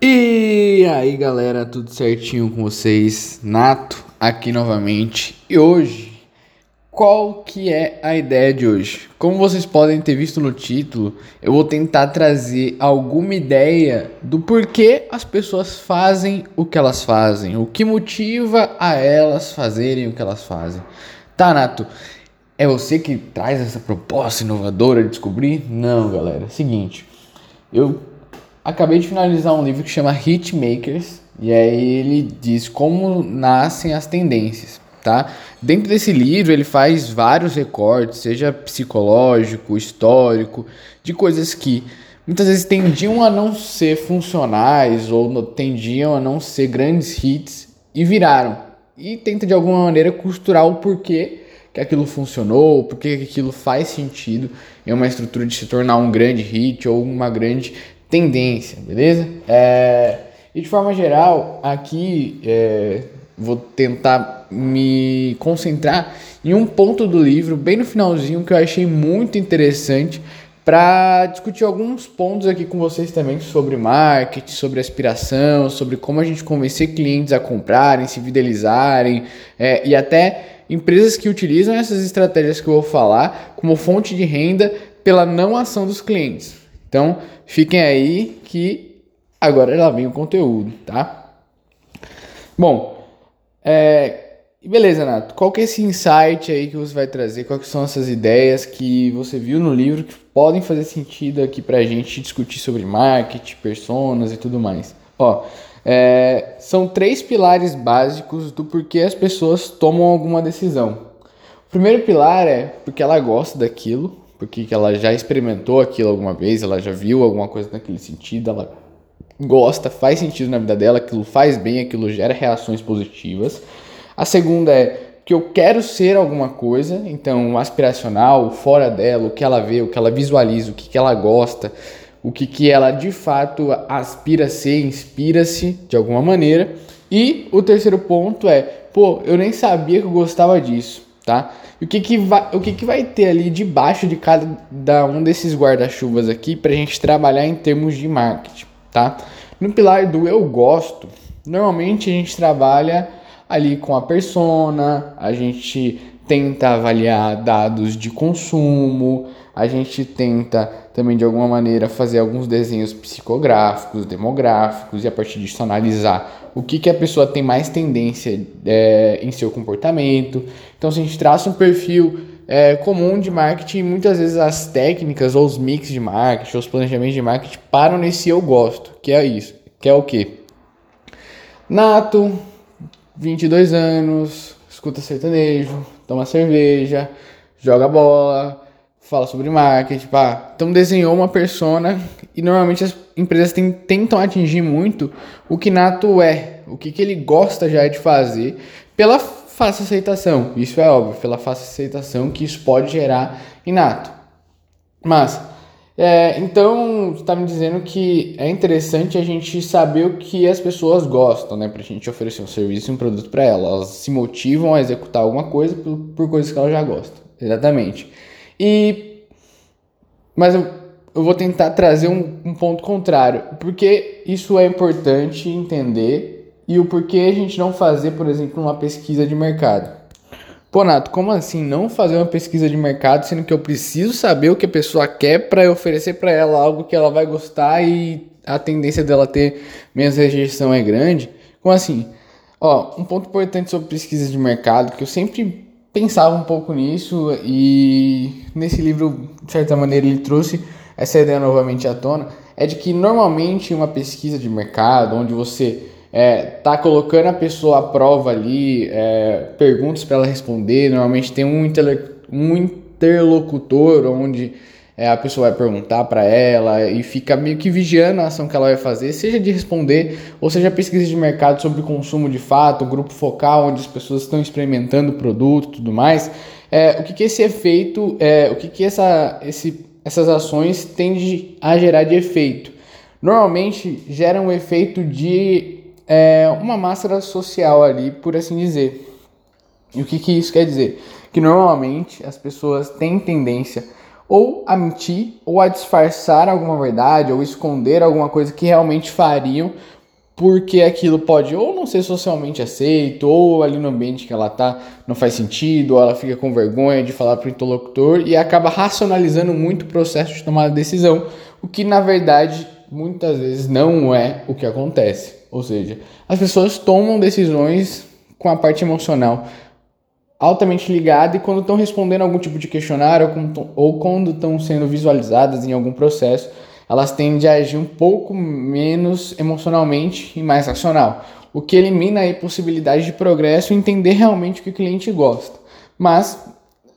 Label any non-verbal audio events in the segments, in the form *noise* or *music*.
E aí galera, tudo certinho com vocês? Nato aqui novamente. E hoje, qual que é a ideia de hoje? Como vocês podem ter visto no título, eu vou tentar trazer alguma ideia do porquê as pessoas fazem o que elas fazem, o que motiva a elas fazerem o que elas fazem. Tá, Nato? É você que traz essa proposta inovadora de descobrir? Não, galera. Seguinte, eu acabei de finalizar um livro que chama Hitmakers e aí ele diz como nascem as tendências, tá? Dentro desse livro ele faz vários recortes, seja psicológico, histórico, de coisas que muitas vezes tendiam a não ser funcionais ou tendiam a não ser grandes hits e viraram. E tenta de alguma maneira costurar o porquê que aquilo funcionou, porque aquilo faz sentido em uma estrutura de se tornar um grande hit ou uma grande tendência, beleza? É, e de forma geral, aqui é, vou tentar me concentrar em um ponto do livro, bem no finalzinho, que eu achei muito interessante para discutir alguns pontos aqui com vocês também sobre marketing, sobre aspiração, sobre como a gente convencer clientes a comprarem, se fidelizarem é, e até empresas que utilizam essas estratégias que eu vou falar como fonte de renda pela não ação dos clientes. Então, fiquem aí que agora lá vem o conteúdo, tá? Bom, é, beleza, Nato. Qual que é esse insight aí que você vai trazer? Quais são essas ideias que você viu no livro que podem fazer sentido aqui pra gente discutir sobre marketing, personas e tudo mais? Ó, é, são três pilares básicos do porquê as pessoas tomam alguma decisão. O primeiro pilar é porque ela gosta daquilo, porque ela já experimentou aquilo alguma vez, ela já viu alguma coisa naquele sentido, ela gosta, faz sentido na vida dela, aquilo faz bem, aquilo gera reações positivas. A segunda é que eu quero ser alguma coisa, então aspiracional, fora dela, o que ela vê, o que ela visualiza, o que, que ela gosta, o que, que ela de fato aspira a ser, inspira-se de alguma maneira. E o terceiro ponto é, pô, eu nem sabia que eu gostava disso, tá? E o que, que, vai, o que, que vai ter ali debaixo de cada um desses guarda-chuvas aqui para a gente trabalhar em termos de marketing, tá? No pilar do eu gosto, normalmente a gente trabalha ali com a persona, a gente tenta avaliar dados de consumo, a gente tenta também de alguma maneira fazer alguns desenhos psicográficos, demográficos e a partir disso analisar o que, que a pessoa tem mais tendência é, em seu comportamento. Então, se a gente traça um perfil é, comum de marketing, muitas vezes as técnicas ou os mix de marketing, ou os planejamentos de marketing param nesse eu gosto, que é isso, que é o que? Nato, 22 anos, escuta sertanejo, toma cerveja, joga bola, fala sobre marketing, pá. Então desenhou uma persona e normalmente as empresas tem, tentam atingir muito o que Nato é, o que, que ele gosta já de fazer pela fácil aceitação. Isso é óbvio, pela fácil aceitação que isso pode gerar em Nato. Mas, é, então, está me dizendo que é interessante a gente saber o que as pessoas gostam, né? Para a gente oferecer um serviço e um produto para elas. Elas se motivam a executar alguma coisa por, por coisas que elas já gostam. Exatamente. E mas eu, eu vou tentar trazer um, um ponto contrário, porque isso é importante entender e o porquê a gente não fazer, por exemplo, uma pesquisa de mercado. Pô, Nato, como assim não fazer uma pesquisa de mercado, sendo que eu preciso saber o que a pessoa quer para oferecer para ela algo que ela vai gostar e a tendência dela ter menos rejeição é grande? Como assim? Ó, um ponto importante sobre pesquisa de mercado que eu sempre pensava um pouco nisso e nesse livro, de certa maneira, ele trouxe essa ideia novamente à tona, é de que normalmente uma pesquisa de mercado, onde você é, tá colocando a pessoa à prova ali, é, perguntas para ela responder, normalmente tem um, um interlocutor onde é, a pessoa vai perguntar para ela e fica meio que vigiando a ação que ela vai fazer, seja de responder ou seja pesquisa de mercado sobre consumo de fato, grupo focal onde as pessoas estão experimentando o produto, tudo mais. É, o que, que esse efeito, é, o que, que essa, esse, essas ações tendem a gerar de efeito? Normalmente gera um efeito de é, uma máscara social ali, por assim dizer. E o que, que isso quer dizer? Que normalmente as pessoas têm tendência ou a mentir, ou a disfarçar alguma verdade, ou esconder alguma coisa que realmente fariam, porque aquilo pode ou não ser socialmente aceito, ou ali no ambiente que ela tá não faz sentido, ou ela fica com vergonha de falar para o interlocutor e acaba racionalizando muito o processo de tomada de decisão, o que na verdade muitas vezes não é o que acontece. Ou seja, as pessoas tomam decisões com a parte emocional altamente ligada e quando estão respondendo algum tipo de questionário ou quando estão sendo visualizadas em algum processo, elas tendem a agir um pouco menos emocionalmente e mais racional, o que elimina aí possibilidade de progresso e entender realmente o que o cliente gosta. Mas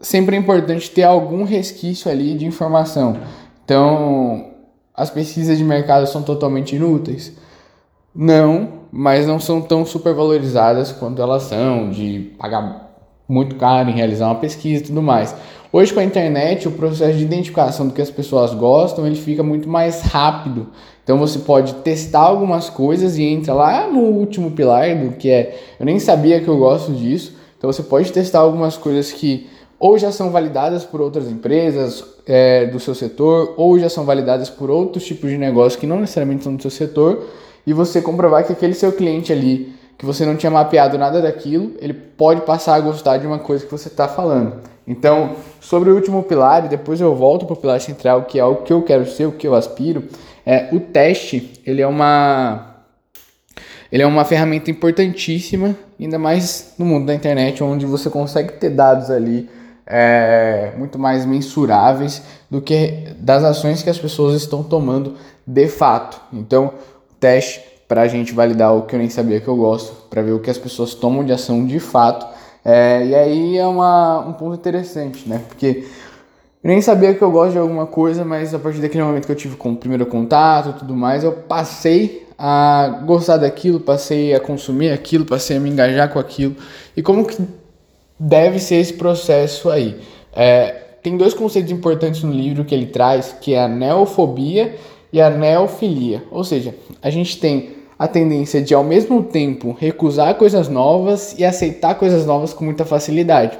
sempre é importante ter algum resquício ali de informação. Então, as pesquisas de mercado são totalmente inúteis? Não, mas não são tão supervalorizadas quanto elas são, de pagar muito caro em realizar uma pesquisa e tudo mais. Hoje com a internet, o processo de identificação do que as pessoas gostam, ele fica muito mais rápido. Então você pode testar algumas coisas e entra lá no último pilar do que é, eu nem sabia que eu gosto disso. Então você pode testar algumas coisas que ou já são validadas por outras empresas é, do seu setor, ou já são validadas por outros tipos de negócio que não necessariamente são do seu setor, e você comprovar que aquele seu cliente ali que você não tinha mapeado nada daquilo, ele pode passar a gostar de uma coisa que você está falando. Então, sobre o último pilar, e depois eu volto para o pilar central, que é o que eu quero ser, o que eu aspiro, é o teste, ele é uma ele é uma ferramenta importantíssima, ainda mais no mundo da internet, onde você consegue ter dados ali é, muito mais mensuráveis do que das ações que as pessoas estão tomando de fato. Então, teste para a gente validar o que eu nem sabia que eu gosto, para ver o que as pessoas tomam de ação de fato. É, e aí é uma, um ponto interessante, né? Porque eu nem sabia que eu gosto de alguma coisa, mas a partir daquele momento que eu tive com o primeiro contato e tudo mais, eu passei a gostar daquilo, passei a consumir aquilo, passei a me engajar com aquilo. E como que deve ser esse processo aí? É, tem dois conceitos importantes no livro que ele traz, que é a neofobia e a neofilia. Ou seja, a gente tem a tendência de ao mesmo tempo recusar coisas novas e aceitar coisas novas com muita facilidade.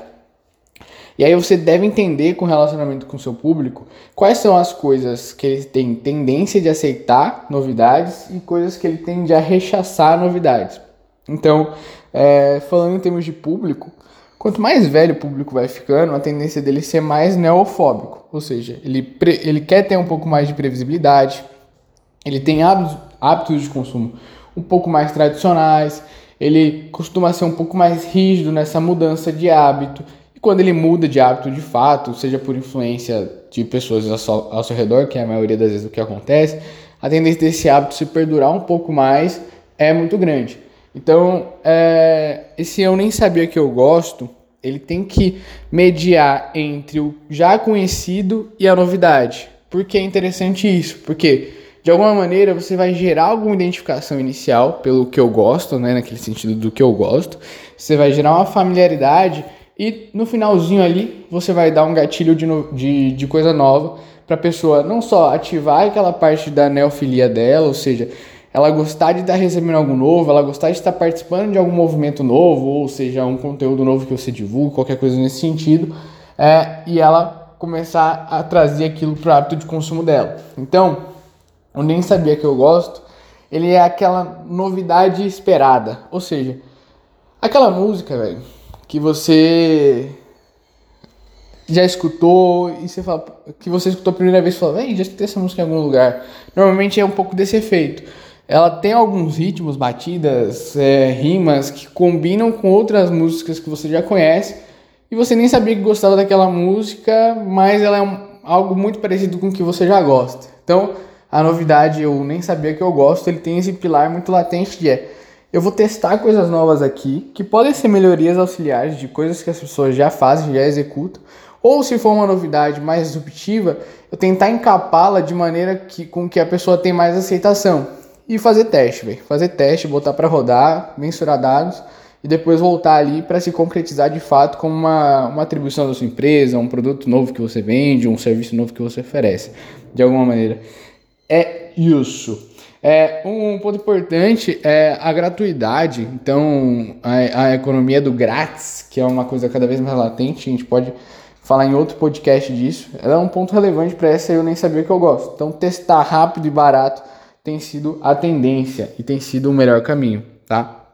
E aí você deve entender com relacionamento com seu público quais são as coisas que ele tem tendência de aceitar novidades e coisas que ele tende a rechaçar novidades. Então, é, falando em termos de público, quanto mais velho o público vai ficando, a tendência dele ser mais neofóbico, ou seja, ele, ele quer ter um pouco mais de previsibilidade, ele tem hábitos, hábitos de consumo um pouco mais tradicionais, ele costuma ser um pouco mais rígido nessa mudança de hábito. E quando ele muda de hábito de fato, seja por influência de pessoas ao seu, redor, que é a maioria das vezes o que acontece, a tendência desse hábito se perdurar um pouco mais é muito grande. Então, é, esse eu nem sabia que eu gosto, ele tem que mediar entre o já conhecido e a novidade. Por que é interessante isso? Porque de alguma maneira você vai gerar alguma identificação inicial pelo que eu gosto, né, naquele sentido do que eu gosto. Você vai gerar uma familiaridade e no finalzinho ali você vai dar um gatilho de, no, de, de coisa nova para a pessoa não só ativar aquela parte da neofilia dela, ou seja, ela gostar de estar recebendo algo novo, ela gostar de estar participando de algum movimento novo, ou seja, um conteúdo novo que você divulga, qualquer coisa nesse sentido, é, e ela começar a trazer aquilo para o hábito de consumo dela. Então, eu nem sabia que eu gosto, ele é aquela novidade esperada. Ou seja, aquela música, velho, que você já escutou e você fala que você escutou a primeira vez e fala, vem, já escutei essa música em algum lugar. Normalmente é um pouco desse efeito. Ela tem alguns ritmos, batidas, é, rimas que combinam com outras músicas que você já conhece e você nem sabia que gostava daquela música, mas ela é um, algo muito parecido com o que você já gosta. Então, a novidade eu nem sabia que eu gosto, ele tem esse pilar muito latente de é, eu vou testar coisas novas aqui, que podem ser melhorias auxiliares de coisas que as pessoas já fazem, já executam, ou se for uma novidade mais disruptiva, eu tentar encapá-la de maneira que, com que a pessoa tenha mais aceitação. E fazer teste. Fazer teste, botar para rodar, mensurar dados e depois voltar ali para se concretizar de fato como uma, uma atribuição da sua empresa, um produto novo que você vende, um serviço novo que você oferece, de alguma maneira é isso. É, um ponto importante é a gratuidade. Então, a, a, economia do grátis, que é uma coisa cada vez mais latente, a gente pode falar em outro podcast disso. Ela é um ponto relevante para essa eu nem sabia que eu gosto. Então, testar rápido e barato tem sido a tendência e tem sido o melhor caminho, tá?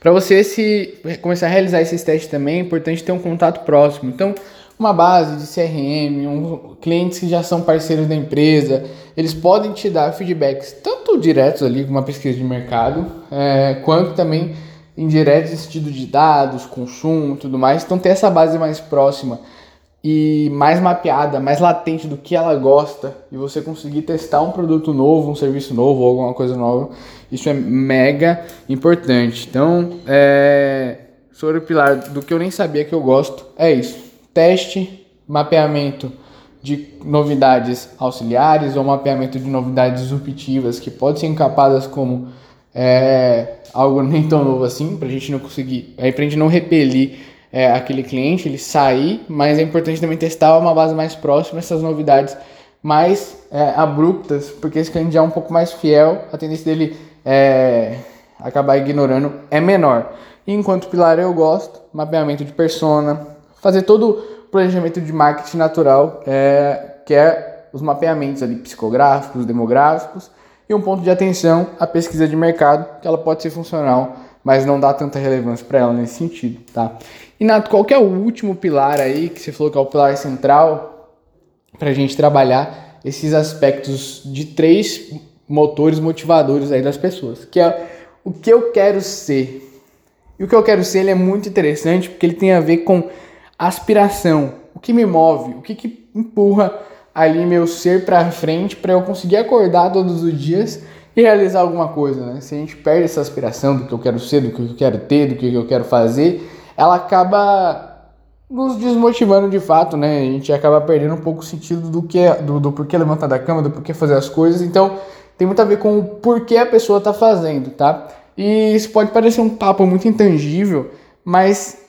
Para você se começar a realizar esses testes também, é importante ter um contato próximo. Então, uma base de CRM, um, clientes que já são parceiros da empresa, eles podem te dar feedbacks tanto diretos ali com uma pesquisa de mercado, é, quanto também indiretos em sentido de dados, consumo, tudo mais. Então, ter essa base mais próxima e mais mapeada, mais latente do que ela gosta e você conseguir testar um produto novo, um serviço novo ou alguma coisa nova, isso é mega importante. Então, é, sobre o pilar do que eu nem sabia que eu gosto, é isso. Teste, mapeamento de novidades auxiliares ou mapeamento de novidades disruptivas que podem ser encapadas como é, algo *laughs* nem tão novo assim, para a gente não conseguir, aí pra gente não repelir é, aquele cliente, ele sair, mas é importante também testar uma base mais próxima, essas novidades mais é, abruptas, porque esse cliente já é um pouco mais fiel, a tendência dele é, acabar ignorando é menor. Enquanto pilar eu gosto, mapeamento de persona, fazer todo planejamento de marketing natural, é, que é os mapeamentos ali psicográficos, demográficos, e um ponto de atenção, a pesquisa de mercado, que ela pode ser funcional, mas não dá tanta relevância para ela nesse sentido, tá? E Nato, qual que é o último pilar aí que você falou que é o pilar central para a gente trabalhar esses aspectos de três motores motivadores aí das pessoas, que é o que eu quero ser. E o que eu quero ser ele é muito interessante porque ele tem a ver com aspiração, o que me move, o que, que empurra ali meu ser para frente para eu conseguir acordar todos os dias e realizar alguma coisa, né? Se a gente perde essa aspiração do que eu quero ser, do que eu quero ter, do que eu quero fazer, ela acaba nos desmotivando de fato, né? A gente acaba perdendo um pouco o sentido do que do, do porquê levantar da cama, do porquê fazer as coisas. Então, tem muito a ver com o porquê a pessoa está fazendo, tá? E isso pode parecer um papo muito intangível, mas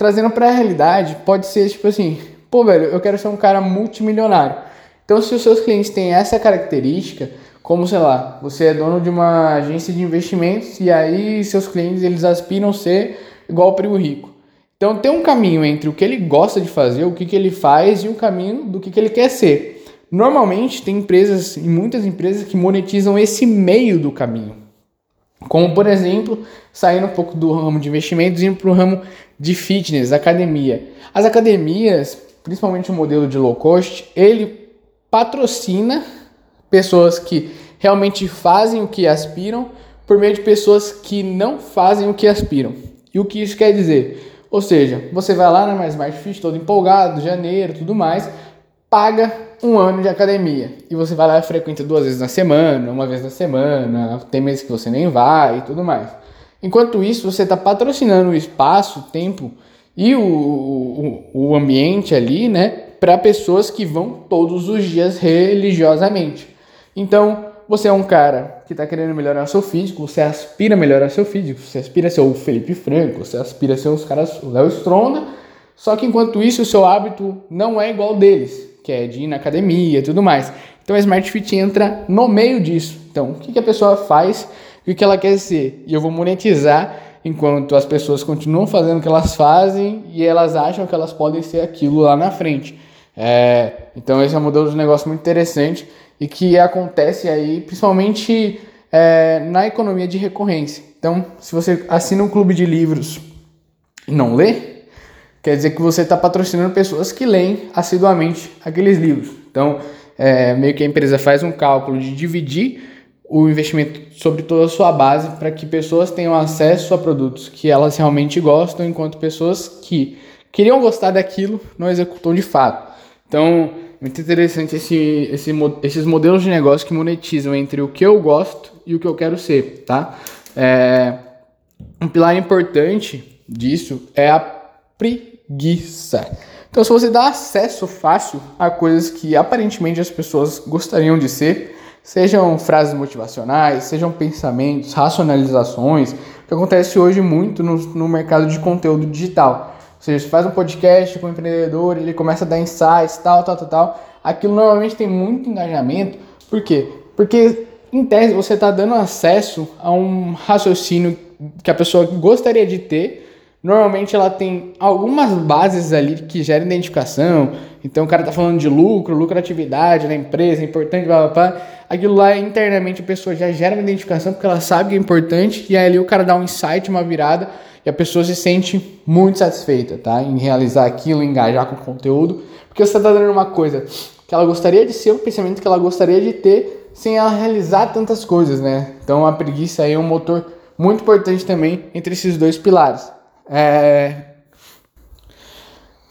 trazendo para a realidade, pode ser tipo assim, pô, velho, eu quero ser um cara multimilionário. Então, se os seus clientes têm essa característica, como sei lá, você é dono de uma agência de investimentos e aí seus clientes eles aspiram ser igual o primo rico. Então tem um caminho entre o que ele gosta de fazer, o que, que ele faz e o caminho do que, que ele quer ser. Normalmente tem empresas e muitas empresas que monetizam esse meio do caminho. Como por exemplo, saindo um pouco do ramo de investimentos e indo para o ramo de fitness, academia. As academias, principalmente o modelo de low cost, ele patrocina pessoas que realmente fazem o que aspiram por meio de pessoas que não fazem o que aspiram. E o que isso quer dizer? Ou seja, você vai lá na Mais Smart Fit todo empolgado, janeiro, tudo mais, paga um ano de academia. E você vai lá e frequenta duas vezes na semana, uma vez na semana, tem meses que você nem vai e tudo mais. Enquanto isso, você está patrocinando o espaço, o tempo e o, o, o ambiente ali, né, para pessoas que vão todos os dias religiosamente. Então, você é um cara que está querendo melhorar seu físico, você aspira a melhorar seu físico, você aspira a ser o Felipe Franco, você aspira a ser os caras, o Léo Stronda, só que enquanto isso o seu hábito não é igual deles, que é de ir na academia e tudo mais. Então a Smart Fit entra no meio disso. Então, o que, a pessoa faz e o que ela quer ser? E eu vou monetizar enquanto as pessoas continuam fazendo o que elas fazem e elas acham que elas podem ser aquilo lá na frente. É, então esse é um modelo de negócio muito interessante e que acontece aí principalmente é, na economia de recorrência. Então, se você assina um clube de livros e não lê, quer dizer que você está patrocinando pessoas que leem assiduamente aqueles livros. Então, é, meio que a empresa faz um cálculo de dividir o investimento sobre toda a sua base para que pessoas tenham acesso a produtos que elas realmente gostam, enquanto pessoas que queriam gostar daquilo não executam de fato. Então, muito interessante esse, esse, esses modelos de negócio que monetizam entre o que eu gosto e o que eu quero ser, tá? É, um pilar importante disso é a preguiça. Então, se você dá acesso fácil a coisas que aparentemente as pessoas gostariam de ser, sejam frases motivacionais, sejam pensamentos, racionalizações, que acontece hoje muito no, no mercado de conteúdo digital. Ou seja, você faz um podcast com um empreendedor, ele começa a dar insights, tal, tal, tal, tal. Aquilo normalmente tem muito engajamento. Por quê? Porque, em tese, você está dando acesso a um raciocínio que a pessoa gostaria de ter, Normalmente ela tem algumas bases ali que geram identificação. Então o cara tá falando de lucro, lucratividade da empresa, é importante, blá, blá, blá. Aquilo lá internamente a pessoa já gera uma identificação porque ela sabe que é importante e aí ali o cara dá um insight, uma virada e a pessoa se sente muito satisfeita, tá? Em realizar aquilo, engajar com o conteúdo, porque você tá dando uma coisa que ela gostaria de ser, um pensamento que ela gostaria de ter sem ela realizar tantas coisas, né? Então a preguiça aí é um motor muito importante também entre esses dois pilares. É...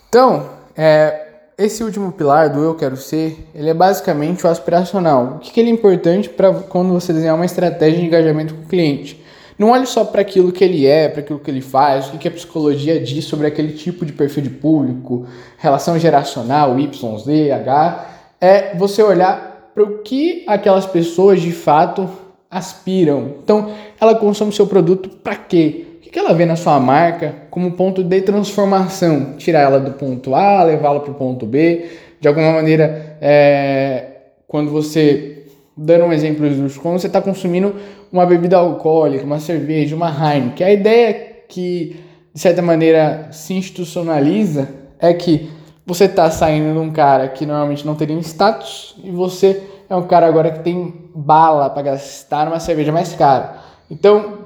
Então, é... esse último pilar do eu quero ser, ele é basicamente o aspiracional. O que, que ele é importante para quando você desenhar uma estratégia de engajamento com o cliente? Não olhe só para aquilo que ele é, para aquilo que ele faz, o que, que a psicologia diz sobre aquele tipo de perfil de público, relação geracional, Y, Z, H. É você olhar para o que aquelas pessoas de fato aspiram. Então, ela consome seu produto para quê? O que ela vê na sua marca como ponto de transformação? Tirar ela do ponto A, levá-la para o ponto B. De alguma maneira, é, quando você, dando um exemplo, quando você está consumindo uma bebida alcoólica, uma cerveja, uma Heineken, a ideia que, de certa maneira, se institucionaliza é que você está saindo de um cara que normalmente não teria status e você é um cara agora que tem bala para gastar numa cerveja mais cara. Então,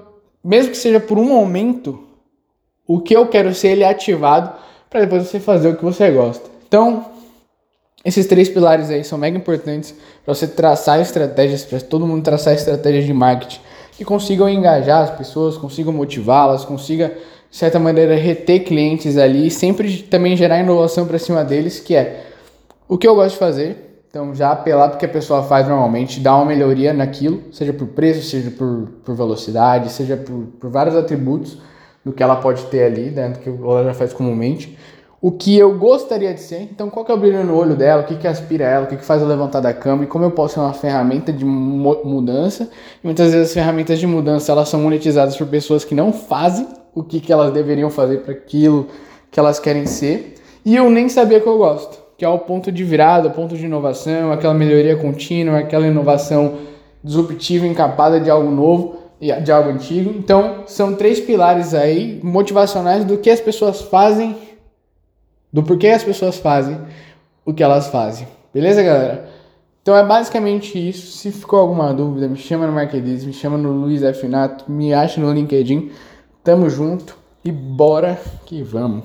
mesmo que seja por um momento, o que eu quero ser ele é ativado para depois você fazer o que você gosta. Então, esses três pilares aí são mega importantes para você traçar estratégias, para todo mundo traçar estratégias de marketing que consigam engajar as pessoas, consigam motivá-las, consiga de certa maneira reter clientes ali e sempre também gerar inovação para cima deles, que é o que eu gosto de fazer, então, já apelar porque a pessoa faz normalmente, dá uma melhoria naquilo, seja por preço, seja por, por velocidade, seja por, por vários atributos do que ela pode ter ali, né, que ela já faz comumente. O que eu gostaria de ser, então qual que é o brilho no olho dela, o que, que aspira ela, o que, que faz ela levantar da cama e como eu posso ser uma ferramenta de mudança. E muitas vezes as ferramentas de mudança elas são monetizadas por pessoas que não fazem o que, que elas deveriam fazer para aquilo que elas querem ser. E eu nem sabia que eu gosto que é o ponto de virada, o ponto de inovação, aquela melhoria contínua, aquela inovação disruptiva, encapada de algo novo e de algo antigo. Então, são três pilares aí motivacionais do que as pessoas fazem, do porquê as pessoas fazem o que elas fazem. Beleza, galera? Então é basicamente isso. Se ficou alguma dúvida, me chama no Marketiz, me chama no Luiz F. Nato, me acha no LinkedIn. Tamo junto e bora que vamos.